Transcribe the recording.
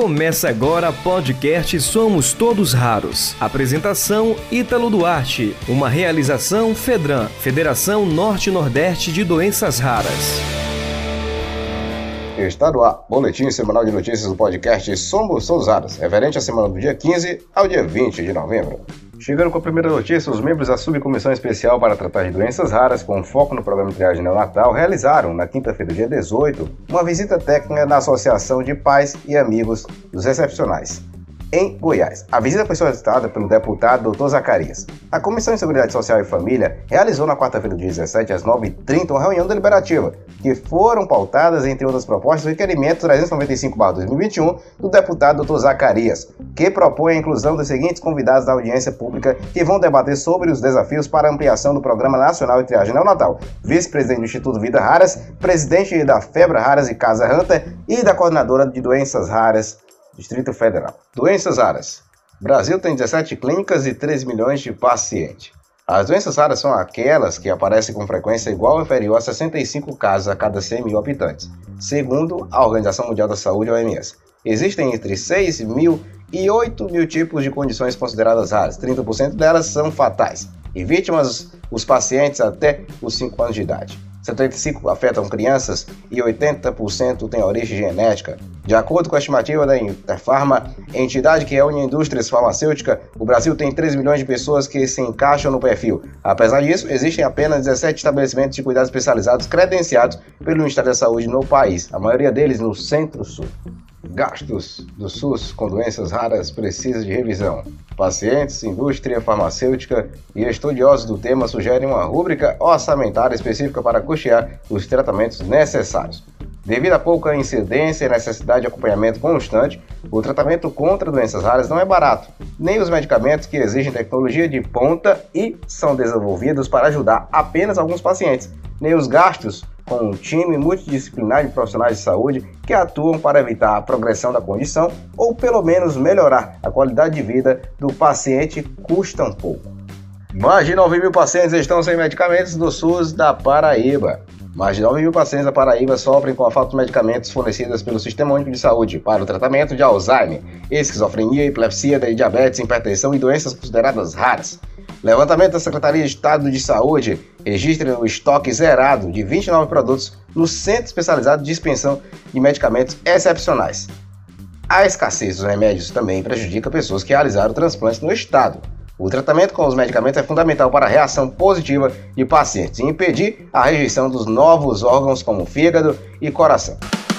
Começa agora podcast Somos Todos Raros. Apresentação Ítalo Duarte. Uma realização Fedran, Federação Norte-Nordeste de Doenças Raras. Está no ar, boletim semanal de notícias do podcast Somos Todos Raros, referente à semana do dia 15 ao dia 20 de novembro. Chegando com a primeira notícia, os membros da Subcomissão Especial para tratar de doenças raras, com foco no programa de triagem neonatal, realizaram, na quinta-feira, dia 18, uma visita técnica na Associação de Pais e Amigos dos Excepcionais em Goiás. A visita foi solicitada pelo deputado Dr. Zacarias. A Comissão de Seguridade Social e Família realizou na quarta-feira, dia 17, às 9h30, uma reunião deliberativa, que foram pautadas, entre outras propostas, o requerimento 395-2021 do deputado Dr. Zacarias, que propõe a inclusão dos seguintes convidados da audiência pública que vão debater sobre os desafios para ampliação do Programa Nacional de Triagem Neonatal, vice-presidente do Instituto Vida Raras, presidente da Febra Raras e Casa Hunter e da coordenadora de doenças raras Distrito Federal. Doenças raras. Brasil tem 17 clínicas e 3 milhões de pacientes. As doenças raras são aquelas que aparecem com frequência igual ou inferior a 65 casos a cada 100 mil habitantes, segundo a Organização Mundial da Saúde, OMS. Existem entre 6 mil e 8 mil tipos de condições consideradas raras, 30% delas são fatais, e vítimas os pacientes até os 5 anos de idade. 75% afetam crianças e 80% têm origem genética. De acordo com a estimativa da Interpharma, entidade que reúne indústrias farmacêuticas, o Brasil tem 3 milhões de pessoas que se encaixam no perfil. Apesar disso, existem apenas 17 estabelecimentos de cuidados especializados credenciados pelo Ministério da Saúde no país, a maioria deles no Centro-Sul. Gastos do SUS com doenças raras precisam de revisão. Pacientes, indústria farmacêutica e estudiosos do tema sugerem uma rúbrica orçamentária específica para custear os tratamentos necessários. Devido à pouca incidência e necessidade de acompanhamento constante, o tratamento contra doenças raras não é barato, nem os medicamentos que exigem tecnologia de ponta e são desenvolvidos para ajudar apenas alguns pacientes, nem os gastos com um time multidisciplinar de profissionais de saúde que atuam para evitar a progressão da condição ou pelo menos melhorar a qualidade de vida do paciente custam pouco. Mais de 9 mil pacientes estão sem medicamentos do SUS da Paraíba. Mais de 9 mil pacientes da Paraíba sofrem com a falta de medicamentos fornecidos pelo Sistema Único de Saúde para o tratamento de Alzheimer, esquizofrenia, epilepsia, diabetes, hipertensão e doenças consideradas raras. Levantamento da Secretaria de Estado de Saúde registra o estoque zerado de 29 produtos no Centro Especializado de Dispensão de Medicamentos Excepcionais. A escassez dos remédios também prejudica pessoas que realizaram transplantes no estado. O tratamento com os medicamentos é fundamental para a reação positiva de pacientes e impedir a rejeição dos novos órgãos como fígado e coração.